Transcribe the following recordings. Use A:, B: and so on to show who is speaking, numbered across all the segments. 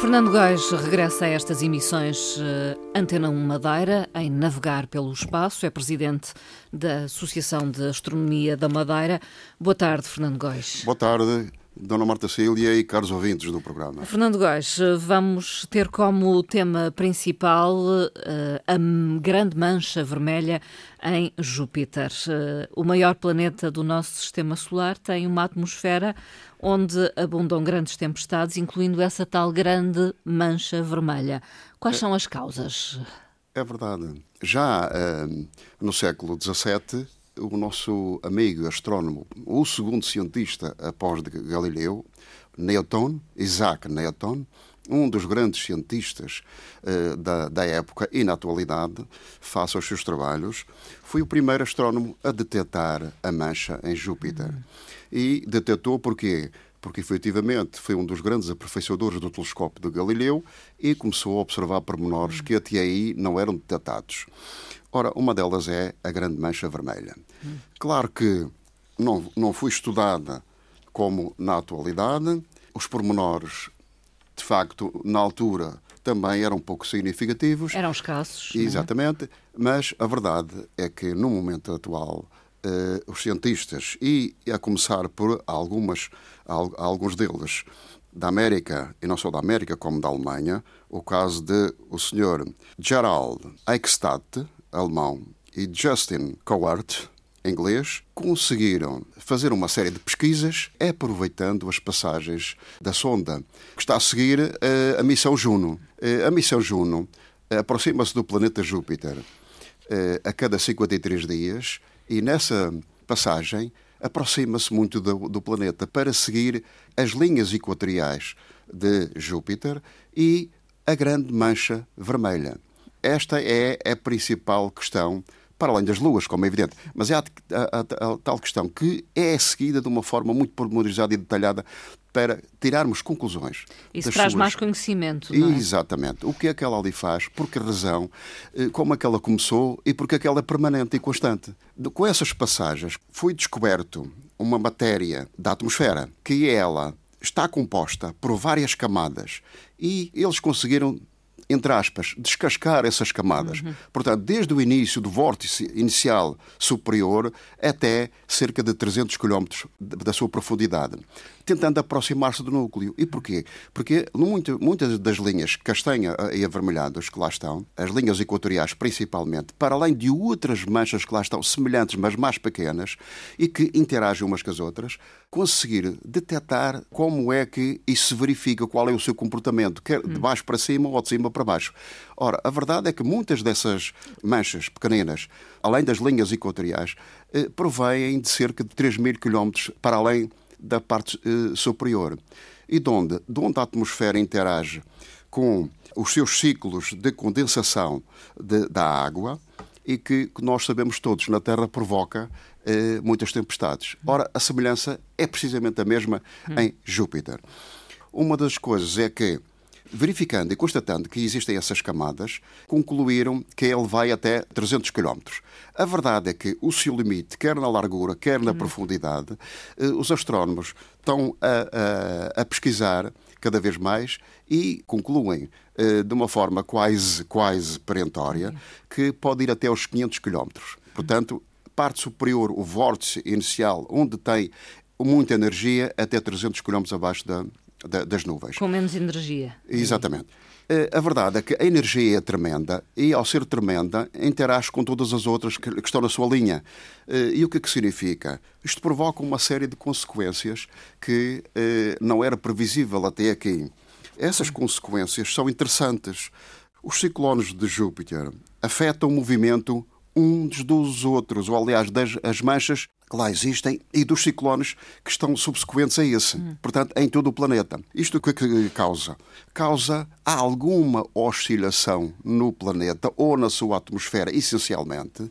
A: Fernando Gás regressa a estas emissões uh, Antena 1 Madeira em Navegar pelo Espaço. É presidente da Associação de Astronomia da Madeira. Boa tarde, Fernando Góis.
B: Boa tarde. Dona Marta Cília e caros ouvintes do programa.
A: Fernando Góis, vamos ter como tema principal uh, a grande mancha vermelha em Júpiter. Uh, o maior planeta do nosso sistema solar tem uma atmosfera onde abundam grandes tempestades, incluindo essa tal grande mancha vermelha. Quais são as causas?
B: É verdade. Já uh, no século XVII, o nosso amigo astrónomo, o segundo cientista após Galileu, Newton, Isaac Newton, um dos grandes cientistas uh, da, da, época e na atualidade, face aos seus trabalhos, foi o primeiro astrónomo a detectar a mancha em Júpiter. E detectou porquê? Porque efetivamente foi um dos grandes aperfeiçoadores do telescópio de Galileu e começou a observar pormenores que até aí não eram detectados. Ora, uma delas é a grande mancha vermelha. Claro que não, não foi estudada como na atualidade, os pormenores de facto, na altura, também eram pouco significativos.
A: Eram escassos.
B: É? Exatamente, é? mas a verdade é que no momento atual os cientistas, e a começar por algumas, alguns deles da América, e não só da América, como da Alemanha, o caso de o senhor Gerald Eichstadt, alemão, e Justin Cowart, inglês, conseguiram fazer uma série de pesquisas aproveitando as passagens da sonda, que está a seguir uh, a missão Juno. Uh, a missão Juno aproxima-se do planeta Júpiter a cada 53 dias e nessa passagem aproxima-se muito do, do planeta para seguir as linhas equatoriais de Júpiter e a grande mancha vermelha. Esta é a principal questão para além das luas, como é evidente. Mas é a, a, a, a, tal questão que é seguida de uma forma muito pormenorizada e detalhada para tirarmos conclusões.
A: Isso traz suas... mais conhecimento.
B: Não é? Exatamente. O que é que ela ali faz, por que razão, eh, como é que ela começou e porque é que ela é permanente e constante. Com essas passagens foi descoberto uma matéria da atmosfera que ela está composta por várias camadas e eles conseguiram entre aspas, descascar essas camadas. Uhum. Portanto, desde o início do vórtice inicial superior até cerca de 300 km da sua profundidade, tentando aproximar-se do núcleo. E porquê? Porque muito, muitas das linhas castanha e avermelhadas que lá estão, as linhas equatoriais principalmente, para além de outras manchas que lá estão, semelhantes, mas mais pequenas, e que interagem umas com as outras, conseguir detectar como é que isso se verifica, qual é o seu comportamento, quer de baixo para cima ou de cima para baixo. Ora, a verdade é que muitas dessas manchas pequeninas, além das linhas equatoriais, eh, provêm de cerca de 3 mil quilómetros para além da parte eh, superior. E de onde? De onde a atmosfera interage com os seus ciclos de condensação de, da água e que, que nós sabemos todos na Terra provoca eh, muitas tempestades. Ora, a semelhança é precisamente a mesma em Júpiter. Uma das coisas é que, verificando e constatando que existem essas camadas, concluíram que ele vai até 300 km. A verdade é que o seu limite, quer na largura, quer na profundidade, eh, os astrónomos estão a, a, a pesquisar cada vez mais e concluem eh, de uma forma quase, quase perentória que pode ir até aos 500 km. Portanto, parte superior, o vórtice inicial, onde tem muita energia, até 300 km abaixo da, da, das nuvens.
A: Com menos energia.
B: Exatamente. Eh, a verdade é que a energia é tremenda e, ao ser tremenda, interage com todas as outras que estão na sua linha. Eh, e o que é que significa? Isto provoca uma série de consequências que eh, não era previsível até aqui. Essas consequências são interessantes. Os ciclones de Júpiter afetam o movimento uns dos outros, ou aliás, das, as manchas que lá existem e dos ciclones que estão subsequentes a esse. Hum. Portanto, em todo o planeta. Isto o que, que causa? Causa alguma oscilação no planeta ou na sua atmosfera, essencialmente,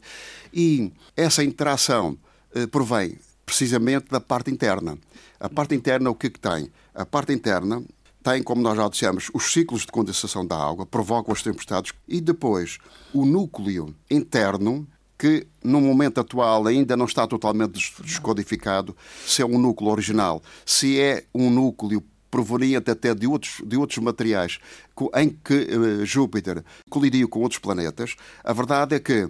B: e essa interação eh, provém precisamente da parte interna. A parte interna, o que, é que tem? A parte interna tem, como nós já dissemos, os ciclos de condensação da água, provocam as tempestades, e depois o núcleo interno, que no momento atual ainda não está totalmente descodificado, se é um núcleo original, se é um núcleo proveniente até de outros, de outros materiais em que uh, Júpiter colidiu com outros planetas, a verdade é que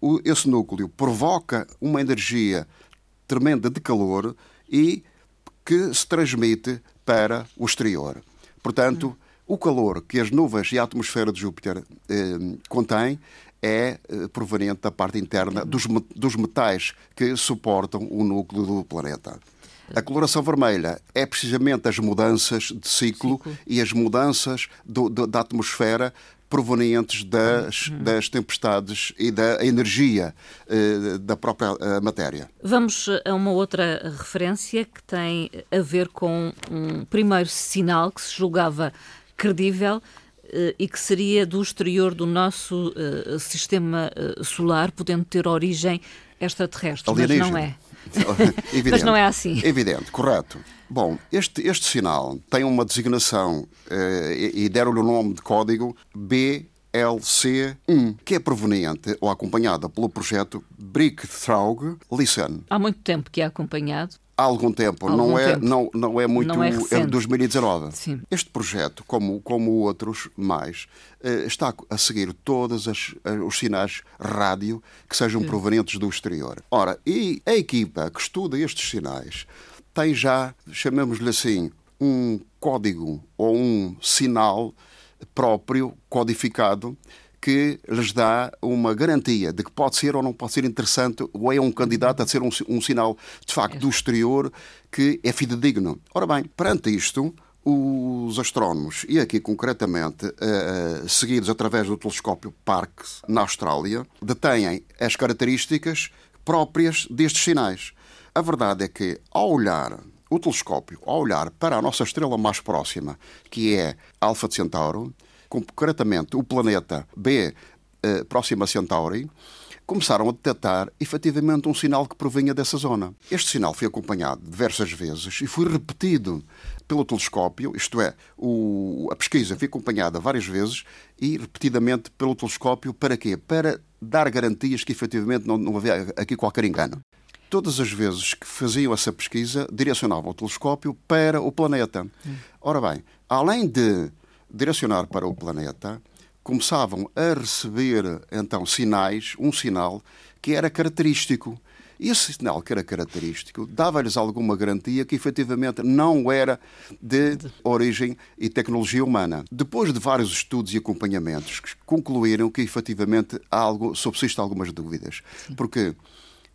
B: o, esse núcleo provoca uma energia tremenda de calor e que se transmite para o exterior. Portanto, o calor que as nuvens e a atmosfera de Júpiter eh, contém é eh, proveniente da parte interna dos, dos metais que suportam o núcleo do planeta. A coloração vermelha é precisamente as mudanças de ciclo, ciclo. e as mudanças do, do, da atmosfera provenientes das, uhum. das tempestades e da energia eh, da própria eh, matéria.
A: Vamos a uma outra referência que tem a ver com um primeiro sinal que se julgava credível e que seria do exterior do nosso eh, sistema eh, solar, podendo ter origem extraterrestre, mas não é.
B: Evidente,
A: mas não é assim.
B: Evidente, correto. Bom, este, este sinal tem uma designação eh, e deram-lhe o nome de código BLC1, que é proveniente ou acompanhada pelo projeto Breakthrough Listen.
A: Há muito tempo que é acompanhado.
B: Há algum tempo, algum não, é, tempo. Não, não é muito.
A: Não é,
B: é 2019. Sim. Este projeto, como, como outros mais, eh, está a seguir todos as, os sinais rádio que sejam provenientes do exterior. Ora, e a equipa que estuda estes sinais tem já, chamemos-lhe assim, um código ou um sinal próprio, codificado, que lhes dá uma garantia de que pode ser ou não pode ser interessante ou é um candidato a ser um, um sinal, de facto, do exterior que é fidedigno. Ora bem, perante isto, os astrónomos, e aqui concretamente uh, seguidos através do telescópio Parkes, na Austrália, detêm as características próprias destes sinais. A verdade é que, ao olhar o telescópio, ao olhar para a nossa estrela mais próxima, que é Alfa de Centauro, concretamente o planeta B eh, próximo a Centauri, começaram a detectar efetivamente um sinal que provinha dessa zona. Este sinal foi acompanhado diversas vezes e foi repetido pelo telescópio, isto é, o, a pesquisa foi acompanhada várias vezes e repetidamente pelo telescópio. Para quê? Para dar garantias que efetivamente não, não havia aqui qualquer engano. Todas as vezes que faziam essa pesquisa, direcionavam o telescópio para o planeta. Ora bem, além de direcionar para o planeta, começavam a receber então sinais, um sinal que era característico. E esse sinal que era característico dava-lhes alguma garantia que efetivamente não era de origem e tecnologia humana. Depois de vários estudos e acompanhamentos, concluíram que efetivamente algo, subsistem algumas dúvidas. Porque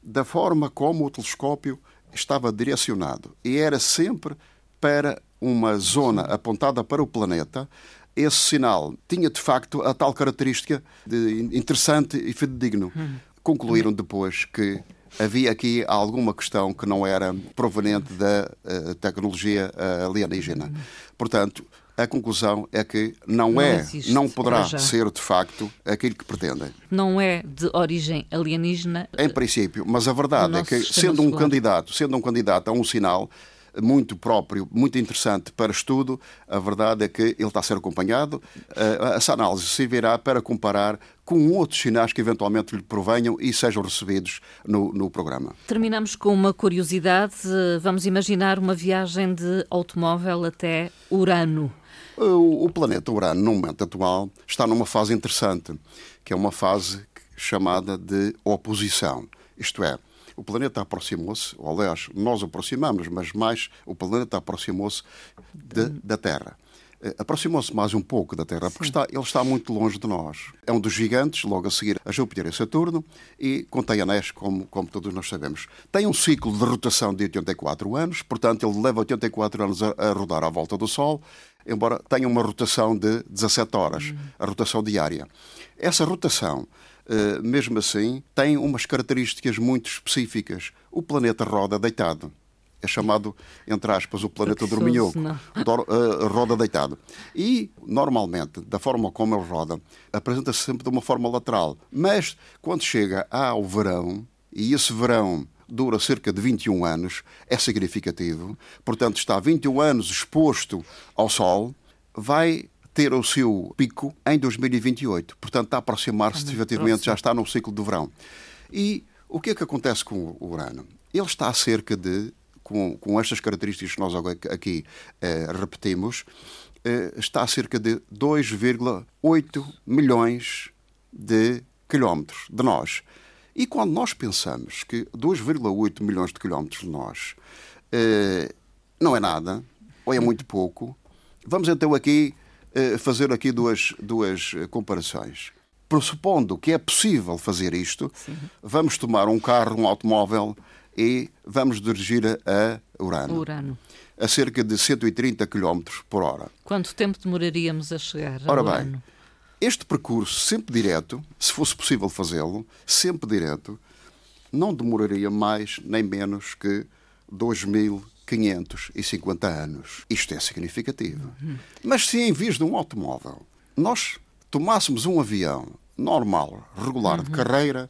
B: da forma como o telescópio estava direcionado e era sempre para uma zona apontada para o planeta, esse sinal tinha de facto a tal característica de interessante e fidedigno. Concluíram depois que havia aqui alguma questão que não era proveniente da uh, tecnologia uh, alienígena. Portanto, a conclusão é que não, não é, existe, não poderá ser de facto aquilo que pretendem.
A: Não é de origem alienígena.
B: Em princípio, mas a verdade é que sendo um candidato, sendo um candidato a um sinal, muito próprio, muito interessante para estudo. A verdade é que ele está a ser acompanhado. Eh, essa análise servirá para comparar com outros sinais que eventualmente lhe provenham e sejam recebidos no, no programa.
A: Terminamos com uma curiosidade. Vamos imaginar uma viagem de automóvel até Urano.
B: O, o planeta Urano, no momento atual, está numa fase interessante, que é uma fase chamada de oposição. Isto é, o planeta aproximou-se, ou aliás, nós aproximamos, mas mais o planeta aproximou-se da Terra. Eh, aproximou-se mais um pouco da Terra, porque está, ele está muito longe de nós. É um dos gigantes, logo a seguir a Júpiter e Saturno, e contém anéis, como, como todos nós sabemos. Tem um ciclo de rotação de 84 anos, portanto, ele leva 84 anos a, a rodar à volta do Sol, embora tenha uma rotação de 17 horas, a rotação diária. Essa rotação mesmo assim, tem umas características muito específicas. O planeta roda deitado. É chamado, entre aspas, o planeta dorminhoco. Uh, roda deitado. E, normalmente, da forma como ele roda, apresenta-se sempre de uma forma lateral. Mas, quando chega ao verão, e esse verão dura cerca de 21 anos, é significativo. Portanto, está 21 anos exposto ao Sol, vai ter o seu pico em 2028. Portanto, está a aproximar-se, efetivamente, já está no ciclo do verão. E o que é que acontece com o Urano? Ele está a cerca de, com, com estas características que nós aqui eh, repetimos, eh, está a cerca de 2,8 milhões de quilómetros de nós. E quando nós pensamos que 2,8 milhões de quilómetros de nós eh, não é nada, ou é muito pouco, vamos então aqui fazer aqui duas, duas comparações. Pressupondo que é possível fazer isto, Sim. vamos tomar um carro, um automóvel e vamos dirigir a Urano.
A: Urano.
B: A cerca de 130 km por hora.
A: Quanto tempo demoraríamos a chegar a Ora Urano? bem,
B: este percurso sempre direto, se fosse possível fazê-lo, sempre direto, não demoraria mais nem menos que 2.550 anos. Isto é significativo. Uhum. Mas se em vez de um automóvel nós tomássemos um avião normal, regular, uhum. de carreira,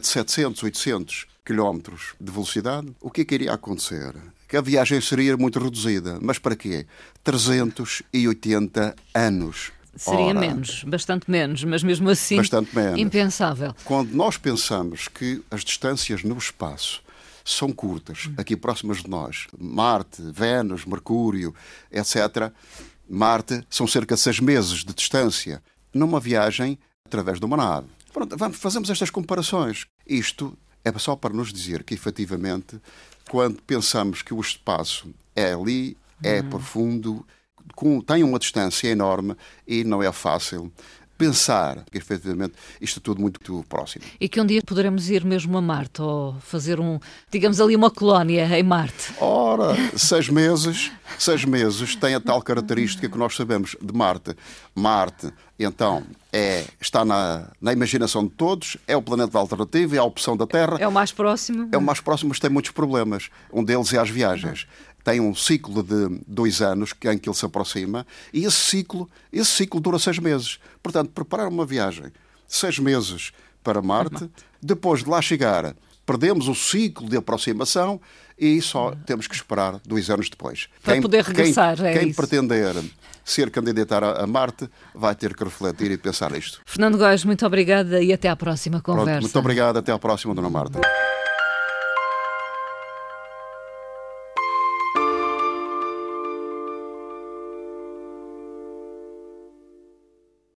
B: de 700, 800 km de velocidade, o que é que iria acontecer? Que a viagem seria muito reduzida. Mas para quê? 380 anos.
A: Seria Ora, menos, bastante menos, mas mesmo assim impensável.
B: Quando nós pensamos que as distâncias no espaço são curtas, aqui próximas de nós, Marte, Vênus, Mercúrio, etc., Marte são cerca de seis meses de distância numa viagem através de uma nave. Pronto, vamos, fazemos estas comparações. Isto é só para nos dizer que, efetivamente, quando pensamos que o espaço é ali, é hum. profundo, com, tem uma distância enorme e não é fácil pensar que efetivamente isto é tudo muito, muito próximo.
A: E que um dia poderemos ir mesmo a Marte ou fazer um, digamos ali, uma colónia em Marte.
B: Ora, seis meses, seis meses tem a tal característica que nós sabemos de Marte. Marte, então, é, está na, na imaginação de todos, é o planeta alternativo, é a opção da Terra.
A: É o mais próximo.
B: É o mais próximo, mas tem muitos problemas. Um deles é as viagens tem um ciclo de dois anos em que ele se aproxima e esse ciclo, esse ciclo dura seis meses. Portanto, preparar uma viagem seis meses para Marte, depois de lá chegar, perdemos o ciclo de aproximação e só temos que esperar dois anos depois.
A: Para quem, poder regressar,
B: quem,
A: é
B: quem pretender ser candidatar a Marte vai ter que refletir e pensar nisto.
A: Fernando Góes, muito obrigada e até à próxima conversa. Pronto,
B: muito obrigado, até à próxima, Dona Marta.